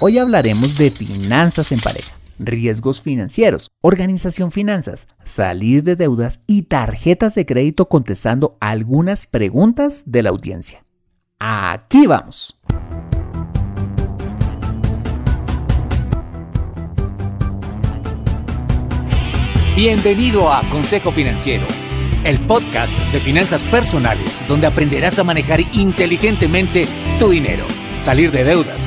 Hoy hablaremos de finanzas en pareja, riesgos financieros, organización finanzas, salir de deudas y tarjetas de crédito contestando algunas preguntas de la audiencia. Aquí vamos. Bienvenido a Consejo Financiero, el podcast de finanzas personales donde aprenderás a manejar inteligentemente tu dinero, salir de deudas,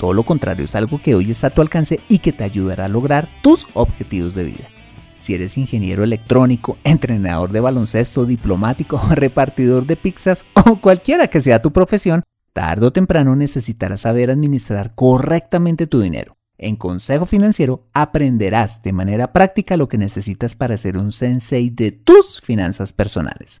todo lo contrario, es algo que hoy está a tu alcance y que te ayudará a lograr tus objetivos de vida. Si eres ingeniero electrónico, entrenador de baloncesto, diplomático, repartidor de pizzas o cualquiera que sea tu profesión, tarde o temprano necesitarás saber administrar correctamente tu dinero. En Consejo Financiero aprenderás de manera práctica lo que necesitas para ser un sensei de tus finanzas personales.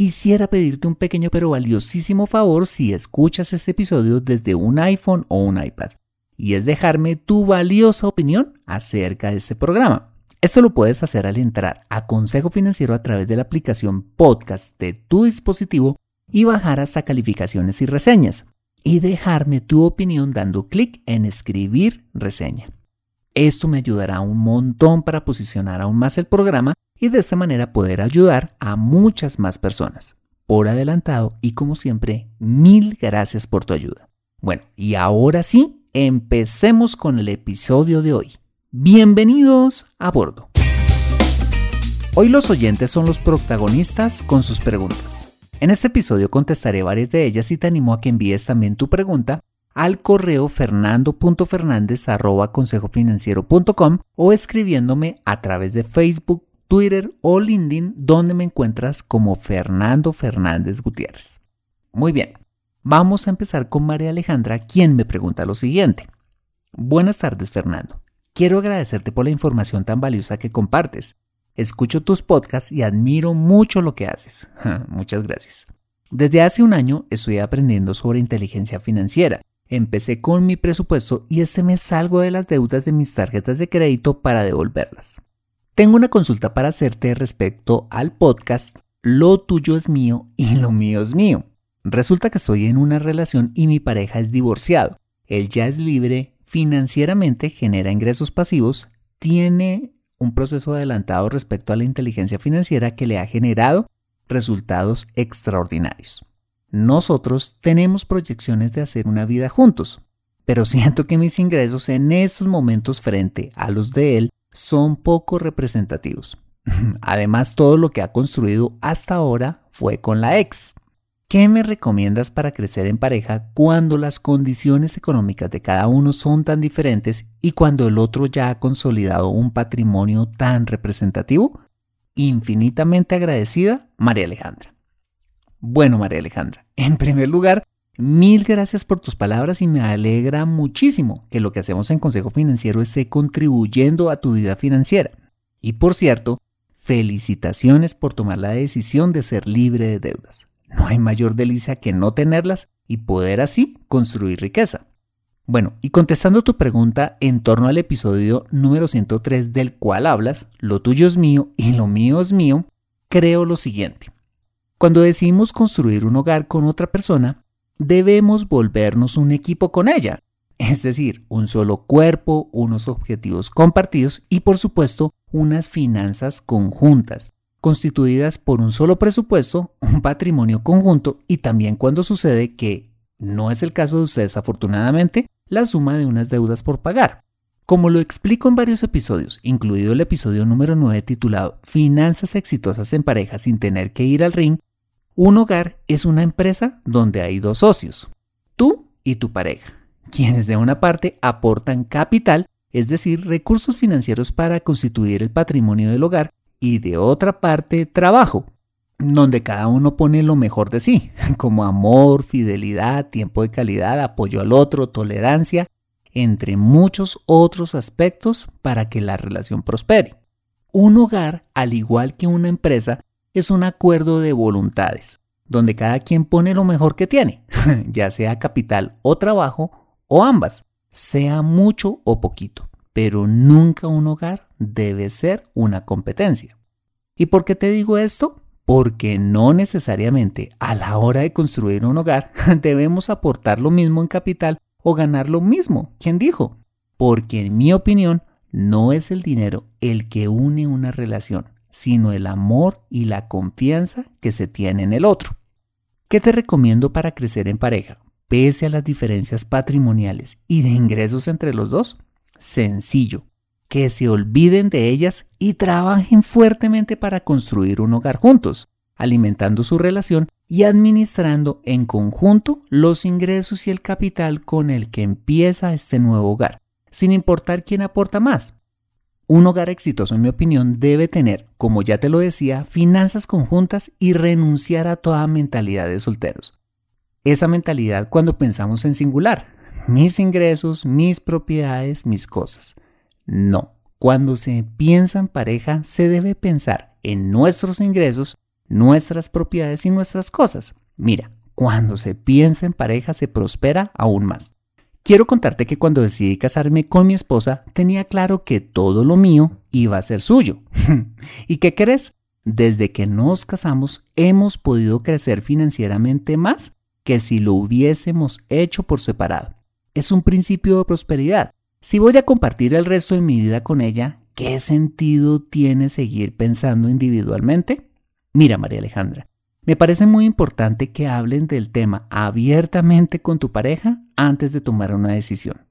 quisiera pedirte un pequeño pero valiosísimo favor si escuchas este episodio desde un iPhone o un iPad, y es dejarme tu valiosa opinión acerca de este programa. Esto lo puedes hacer al entrar a Consejo Financiero a través de la aplicación podcast de tu dispositivo y bajar hasta calificaciones y reseñas, y dejarme tu opinión dando clic en escribir reseña. Esto me ayudará un montón para posicionar aún más el programa y de esta manera poder ayudar a muchas más personas. Por adelantado y como siempre, mil gracias por tu ayuda. Bueno, y ahora sí, empecemos con el episodio de hoy. Bienvenidos a bordo. Hoy los oyentes son los protagonistas con sus preguntas. En este episodio contestaré varias de ellas y te animo a que envíes también tu pregunta al correo fernando.fernandez.consejofinanciero.com o escribiéndome a través de Facebook, Twitter o LinkedIn, donde me encuentras como Fernando Fernández Gutiérrez. Muy bien, vamos a empezar con María Alejandra, quien me pregunta lo siguiente. Buenas tardes, Fernando. Quiero agradecerte por la información tan valiosa que compartes. Escucho tus podcasts y admiro mucho lo que haces. Muchas gracias. Desde hace un año estoy aprendiendo sobre inteligencia financiera. Empecé con mi presupuesto y este mes salgo de las deudas de mis tarjetas de crédito para devolverlas. Tengo una consulta para hacerte respecto al podcast Lo tuyo es mío y lo mío es mío. Resulta que estoy en una relación y mi pareja es divorciado. Él ya es libre, financieramente genera ingresos pasivos, tiene un proceso adelantado respecto a la inteligencia financiera que le ha generado resultados extraordinarios. Nosotros tenemos proyecciones de hacer una vida juntos, pero siento que mis ingresos en estos momentos frente a los de él son poco representativos. Además, todo lo que ha construido hasta ahora fue con la ex. ¿Qué me recomiendas para crecer en pareja cuando las condiciones económicas de cada uno son tan diferentes y cuando el otro ya ha consolidado un patrimonio tan representativo? Infinitamente agradecida, María Alejandra. Bueno, María Alejandra, en primer lugar, Mil gracias por tus palabras y me alegra muchísimo que lo que hacemos en Consejo Financiero esté contribuyendo a tu vida financiera. Y por cierto, felicitaciones por tomar la decisión de ser libre de deudas. No hay mayor delicia que no tenerlas y poder así construir riqueza. Bueno, y contestando tu pregunta en torno al episodio número 103 del cual hablas, lo tuyo es mío y lo mío es mío, creo lo siguiente. Cuando decidimos construir un hogar con otra persona, debemos volvernos un equipo con ella, es decir, un solo cuerpo, unos objetivos compartidos y por supuesto unas finanzas conjuntas, constituidas por un solo presupuesto, un patrimonio conjunto y también cuando sucede que no es el caso de ustedes afortunadamente, la suma de unas deudas por pagar. Como lo explico en varios episodios, incluido el episodio número 9 titulado Finanzas exitosas en pareja sin tener que ir al ring, un hogar es una empresa donde hay dos socios, tú y tu pareja, quienes de una parte aportan capital, es decir, recursos financieros para constituir el patrimonio del hogar, y de otra parte trabajo, donde cada uno pone lo mejor de sí, como amor, fidelidad, tiempo de calidad, apoyo al otro, tolerancia, entre muchos otros aspectos para que la relación prospere. Un hogar, al igual que una empresa, es un acuerdo de voluntades, donde cada quien pone lo mejor que tiene, ya sea capital o trabajo, o ambas, sea mucho o poquito, pero nunca un hogar debe ser una competencia. ¿Y por qué te digo esto? Porque no necesariamente a la hora de construir un hogar debemos aportar lo mismo en capital o ganar lo mismo. ¿Quién dijo? Porque en mi opinión no es el dinero el que une una relación, sino el amor y la confianza que se tiene en el otro. ¿Qué te recomiendo para crecer en pareja? Pese a las diferencias patrimoniales y de ingresos entre los dos, sencillo, que se olviden de ellas y trabajen fuertemente para construir un hogar juntos, alimentando su relación y administrando en conjunto los ingresos y el capital con el que empieza este nuevo hogar, sin importar quién aporta más. Un hogar exitoso, en mi opinión, debe tener, como ya te lo decía, finanzas conjuntas y renunciar a toda mentalidad de solteros. Esa mentalidad cuando pensamos en singular, mis ingresos, mis propiedades, mis cosas. No, cuando se piensa en pareja se debe pensar en nuestros ingresos, nuestras propiedades y nuestras cosas. Mira, cuando se piensa en pareja se prospera aún más. Quiero contarte que cuando decidí casarme con mi esposa tenía claro que todo lo mío iba a ser suyo. ¿Y qué crees? Desde que nos casamos hemos podido crecer financieramente más que si lo hubiésemos hecho por separado. Es un principio de prosperidad. Si voy a compartir el resto de mi vida con ella, ¿qué sentido tiene seguir pensando individualmente? Mira, María Alejandra, me parece muy importante que hablen del tema abiertamente con tu pareja antes de tomar una decisión.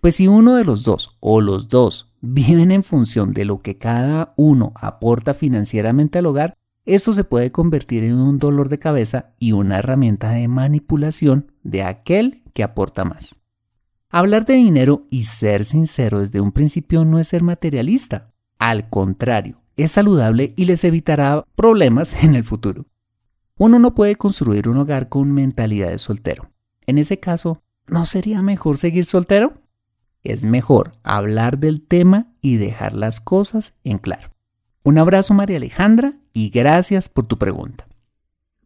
Pues si uno de los dos o los dos viven en función de lo que cada uno aporta financieramente al hogar, esto se puede convertir en un dolor de cabeza y una herramienta de manipulación de aquel que aporta más. Hablar de dinero y ser sincero desde un principio no es ser materialista. Al contrario, es saludable y les evitará problemas en el futuro. Uno no puede construir un hogar con mentalidad de soltero. En ese caso, ¿no sería mejor seguir soltero? Es mejor hablar del tema y dejar las cosas en claro. Un abrazo María Alejandra y gracias por tu pregunta.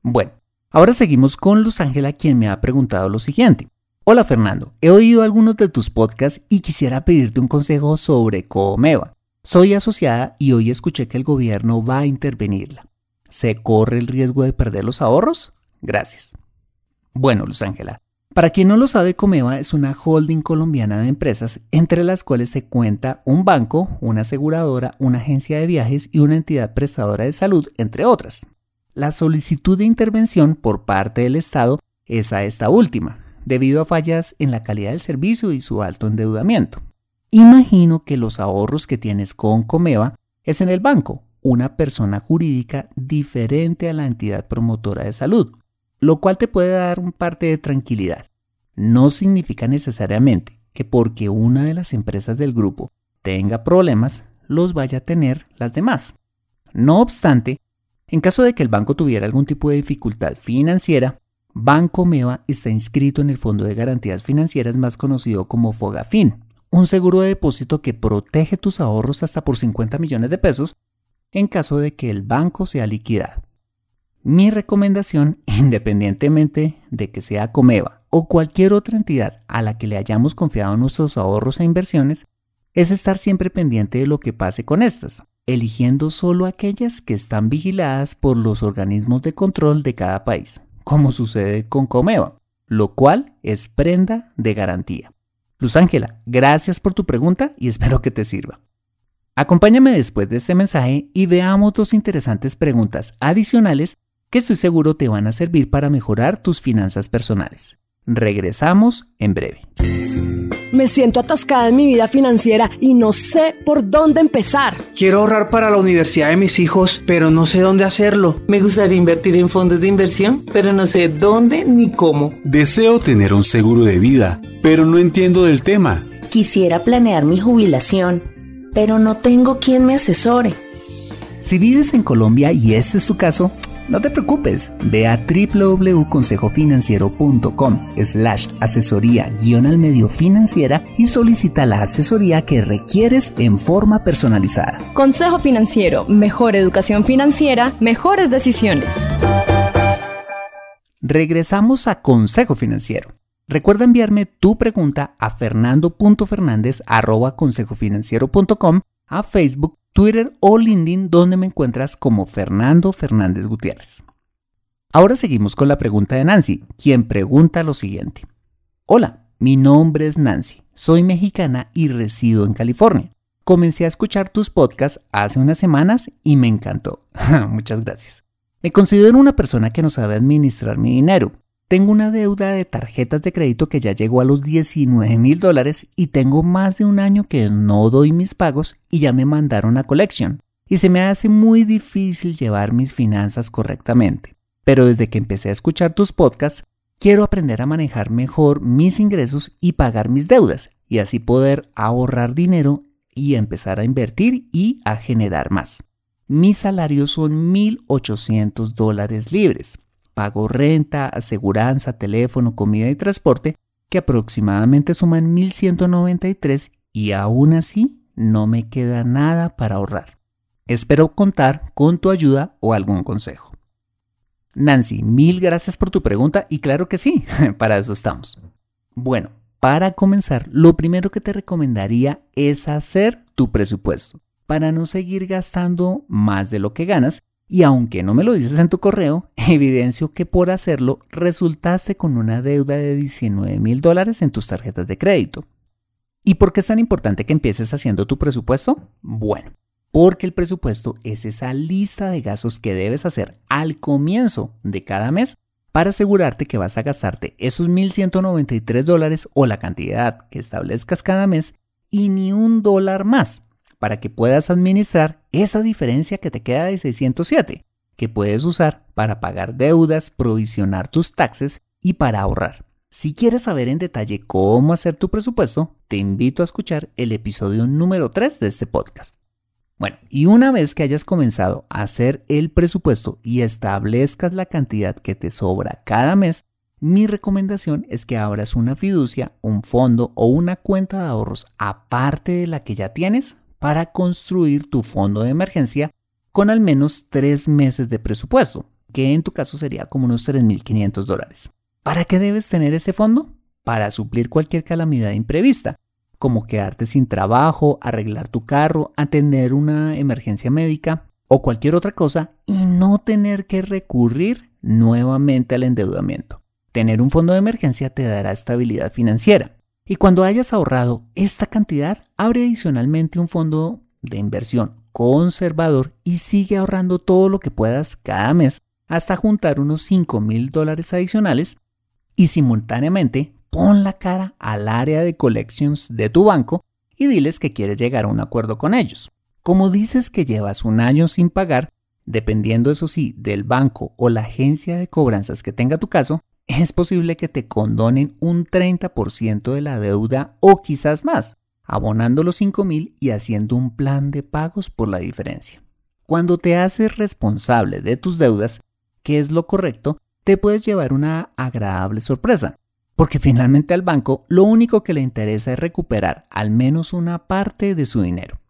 Bueno, ahora seguimos con Luz Ángela quien me ha preguntado lo siguiente. Hola Fernando, he oído algunos de tus podcasts y quisiera pedirte un consejo sobre Comeva. Soy asociada y hoy escuché que el gobierno va a intervenirla. ¿Se corre el riesgo de perder los ahorros? Gracias. Bueno, Luz Ángela, para quien no lo sabe, Comeva es una holding colombiana de empresas entre las cuales se cuenta un banco, una aseguradora, una agencia de viajes y una entidad prestadora de salud, entre otras. La solicitud de intervención por parte del Estado es a esta última, debido a fallas en la calidad del servicio y su alto endeudamiento. Imagino que los ahorros que tienes con Comeva es en el banco una persona jurídica diferente a la entidad promotora de salud, lo cual te puede dar un parte de tranquilidad. No significa necesariamente que porque una de las empresas del grupo tenga problemas, los vaya a tener las demás. No obstante, en caso de que el banco tuviera algún tipo de dificultad financiera, Banco Meva está inscrito en el Fondo de Garantías Financieras más conocido como Fogafin, un seguro de depósito que protege tus ahorros hasta por 50 millones de pesos en caso de que el banco sea liquidado. Mi recomendación, independientemente de que sea Comeva o cualquier otra entidad a la que le hayamos confiado nuestros ahorros e inversiones, es estar siempre pendiente de lo que pase con estas, eligiendo solo aquellas que están vigiladas por los organismos de control de cada país, como sucede con Comeva, lo cual es prenda de garantía. Luz Ángela, gracias por tu pregunta y espero que te sirva. Acompáñame después de este mensaje y veamos dos interesantes preguntas adicionales que estoy seguro te van a servir para mejorar tus finanzas personales. Regresamos en breve. Me siento atascada en mi vida financiera y no sé por dónde empezar. Quiero ahorrar para la universidad de mis hijos, pero no sé dónde hacerlo. Me gustaría invertir en fondos de inversión, pero no sé dónde ni cómo. Deseo tener un seguro de vida, pero no entiendo del tema. Quisiera planear mi jubilación, pero no tengo quien me asesore. Si vives en Colombia y este es tu caso, no te preocupes, ve a www.consejofinanciero.com slash asesoría guion al medio financiera y solicita la asesoría que requieres en forma personalizada. Consejo Financiero, mejor educación financiera, mejores decisiones. Regresamos a Consejo Financiero. Recuerda enviarme tu pregunta a fernando.fernandez.consejofinanciero.com, a Facebook Twitter o LinkedIn donde me encuentras como Fernando Fernández Gutiérrez. Ahora seguimos con la pregunta de Nancy, quien pregunta lo siguiente. Hola, mi nombre es Nancy, soy mexicana y resido en California. Comencé a escuchar tus podcasts hace unas semanas y me encantó. Muchas gracias. Me considero una persona que no sabe administrar mi dinero tengo una deuda de tarjetas de crédito que ya llegó a los 19 mil dólares y tengo más de un año que no doy mis pagos y ya me mandaron a collection. Y se me hace muy difícil llevar mis finanzas correctamente. Pero desde que empecé a escuchar tus podcasts, quiero aprender a manejar mejor mis ingresos y pagar mis deudas y así poder ahorrar dinero y empezar a invertir y a generar más. Mis salarios son 1.800 dólares libres pago renta, aseguranza, teléfono, comida y transporte, que aproximadamente suman 1.193 y aún así no me queda nada para ahorrar. Espero contar con tu ayuda o algún consejo. Nancy, mil gracias por tu pregunta y claro que sí, para eso estamos. Bueno, para comenzar, lo primero que te recomendaría es hacer tu presupuesto para no seguir gastando más de lo que ganas y aunque no me lo dices en tu correo, evidencio que por hacerlo resultaste con una deuda de 19 mil dólares en tus tarjetas de crédito. ¿Y por qué es tan importante que empieces haciendo tu presupuesto? Bueno, porque el presupuesto es esa lista de gastos que debes hacer al comienzo de cada mes para asegurarte que vas a gastarte esos 1.193 dólares o la cantidad que establezcas cada mes y ni un dólar más para que puedas administrar esa diferencia que te queda de 607, que puedes usar para pagar deudas, provisionar tus taxes y para ahorrar. Si quieres saber en detalle cómo hacer tu presupuesto, te invito a escuchar el episodio número 3 de este podcast. Bueno, y una vez que hayas comenzado a hacer el presupuesto y establezcas la cantidad que te sobra cada mes, mi recomendación es que abras una fiducia, un fondo o una cuenta de ahorros aparte de la que ya tienes para construir tu fondo de emergencia con al menos tres meses de presupuesto, que en tu caso sería como unos 3.500 dólares. ¿Para qué debes tener ese fondo? Para suplir cualquier calamidad imprevista, como quedarte sin trabajo, arreglar tu carro, atender una emergencia médica o cualquier otra cosa y no tener que recurrir nuevamente al endeudamiento. Tener un fondo de emergencia te dará estabilidad financiera y cuando hayas ahorrado esta cantidad, abre adicionalmente un fondo de inversión conservador y sigue ahorrando todo lo que puedas cada mes hasta juntar unos 5 mil dólares adicionales y simultáneamente pon la cara al área de collections de tu banco y diles que quieres llegar a un acuerdo con ellos. Como dices que llevas un año sin pagar, dependiendo eso sí del banco o la agencia de cobranzas que tenga tu caso, es posible que te condonen un 30% de la deuda o quizás más, abonando los 5 mil y haciendo un plan de pagos por la diferencia. Cuando te haces responsable de tus deudas, que es lo correcto, te puedes llevar una agradable sorpresa, porque finalmente al banco lo único que le interesa es recuperar al menos una parte de su dinero.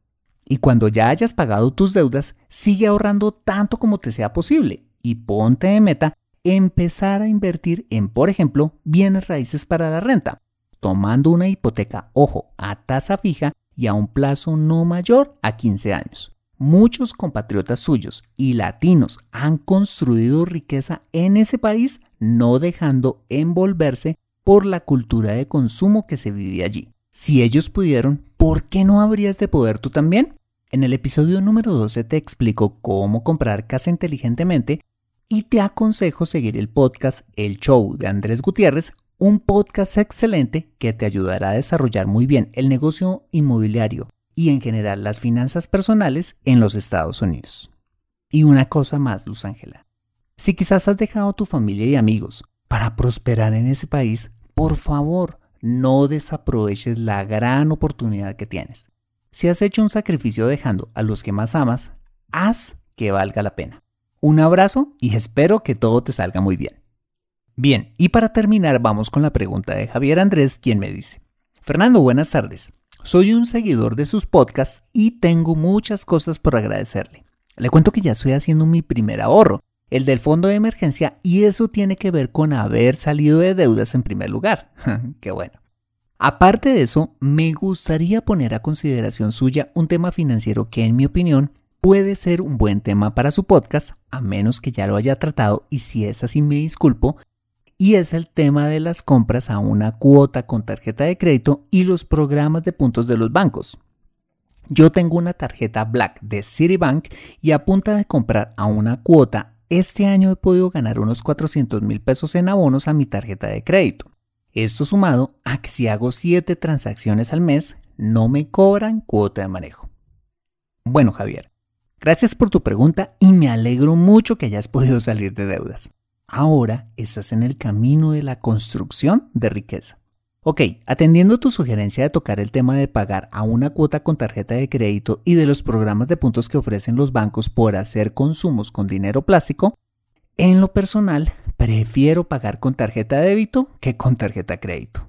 Y cuando ya hayas pagado tus deudas, sigue ahorrando tanto como te sea posible y ponte de meta empezar a invertir en, por ejemplo, bienes raíces para la renta, tomando una hipoteca, ojo, a tasa fija y a un plazo no mayor a 15 años. muchos compatriotas suyos y latinos han construido riqueza en ese país no dejando envolverse por la cultura de consumo que se vive allí. Si ellos pudieron, ¿por qué no habrías de poder tú también? En el episodio número 12 te explico cómo comprar casa inteligentemente y te aconsejo seguir el podcast El Show de Andrés Gutiérrez, un podcast excelente que te ayudará a desarrollar muy bien el negocio inmobiliario y en general las finanzas personales en los Estados Unidos. Y una cosa más, Luz Ángela. Si quizás has dejado tu familia y amigos para prosperar en ese país, por favor, no desaproveches la gran oportunidad que tienes. Si has hecho un sacrificio dejando a los que más amas, haz que valga la pena. Un abrazo y espero que todo te salga muy bien. Bien, y para terminar vamos con la pregunta de Javier Andrés, quien me dice, Fernando, buenas tardes. Soy un seguidor de sus podcasts y tengo muchas cosas por agradecerle. Le cuento que ya estoy haciendo mi primer ahorro, el del fondo de emergencia, y eso tiene que ver con haber salido de deudas en primer lugar. Qué bueno. Aparte de eso, me gustaría poner a consideración suya un tema financiero que en mi opinión puede ser un buen tema para su podcast, a menos que ya lo haya tratado y si es así me disculpo, y es el tema de las compras a una cuota con tarjeta de crédito y los programas de puntos de los bancos. Yo tengo una tarjeta Black de Citibank y a punta de comprar a una cuota, este año he podido ganar unos 400 mil pesos en abonos a mi tarjeta de crédito. Esto sumado a que si hago 7 transacciones al mes, no me cobran cuota de manejo. Bueno, Javier, gracias por tu pregunta y me alegro mucho que hayas podido salir de deudas. Ahora estás en el camino de la construcción de riqueza. Ok, atendiendo tu sugerencia de tocar el tema de pagar a una cuota con tarjeta de crédito y de los programas de puntos que ofrecen los bancos por hacer consumos con dinero plástico, en lo personal prefiero pagar con tarjeta de débito que con tarjeta de crédito.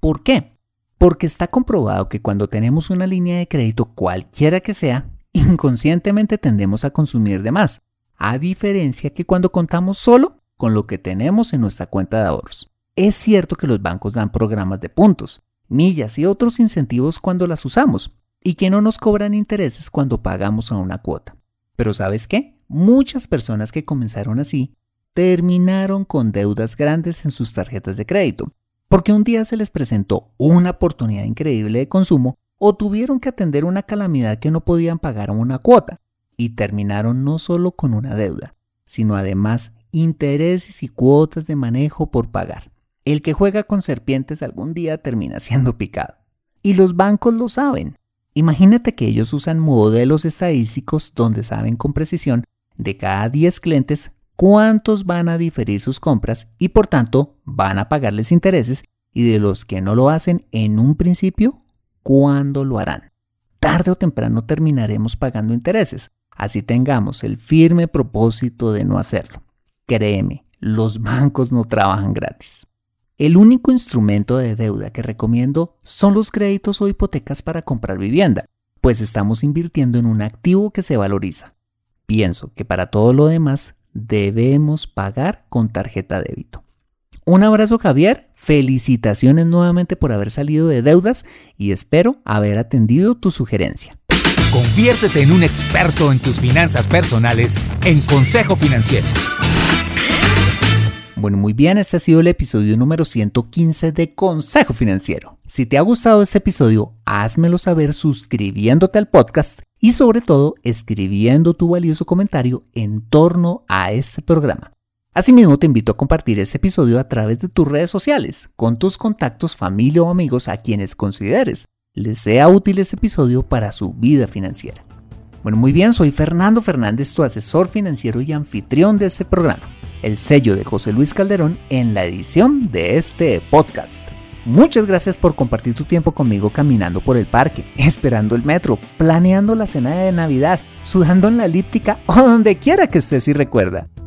¿Por qué? Porque está comprobado que cuando tenemos una línea de crédito cualquiera que sea, inconscientemente tendemos a consumir de más, a diferencia que cuando contamos solo con lo que tenemos en nuestra cuenta de ahorros. Es cierto que los bancos dan programas de puntos, millas y otros incentivos cuando las usamos, y que no nos cobran intereses cuando pagamos a una cuota. Pero ¿sabes qué? Muchas personas que comenzaron así terminaron con deudas grandes en sus tarjetas de crédito, porque un día se les presentó una oportunidad increíble de consumo o tuvieron que atender una calamidad que no podían pagar una cuota, y terminaron no solo con una deuda, sino además intereses y cuotas de manejo por pagar. El que juega con serpientes algún día termina siendo picado. Y los bancos lo saben. Imagínate que ellos usan modelos estadísticos donde saben con precisión de cada 10 clientes cuántos van a diferir sus compras y por tanto van a pagarles intereses y de los que no lo hacen en un principio, cuándo lo harán. Tarde o temprano terminaremos pagando intereses, así tengamos el firme propósito de no hacerlo. Créeme, los bancos no trabajan gratis. El único instrumento de deuda que recomiendo son los créditos o hipotecas para comprar vivienda, pues estamos invirtiendo en un activo que se valoriza. Pienso que para todo lo demás debemos pagar con tarjeta débito. Un abrazo Javier, felicitaciones nuevamente por haber salido de deudas y espero haber atendido tu sugerencia. Conviértete en un experto en tus finanzas personales en Consejo Financiero. Bueno, muy bien, este ha sido el episodio número 115 de Consejo Financiero. Si te ha gustado este episodio, házmelo saber suscribiéndote al podcast y sobre todo escribiendo tu valioso comentario en torno a este programa. Asimismo, te invito a compartir este episodio a través de tus redes sociales, con tus contactos, familia o amigos a quienes consideres les sea útil este episodio para su vida financiera. Bueno, muy bien, soy Fernando Fernández, tu asesor financiero y anfitrión de este programa el sello de José Luis Calderón en la edición de este podcast. Muchas gracias por compartir tu tiempo conmigo caminando por el parque, esperando el metro, planeando la cena de Navidad, sudando en la elíptica o donde quiera que estés y recuerda.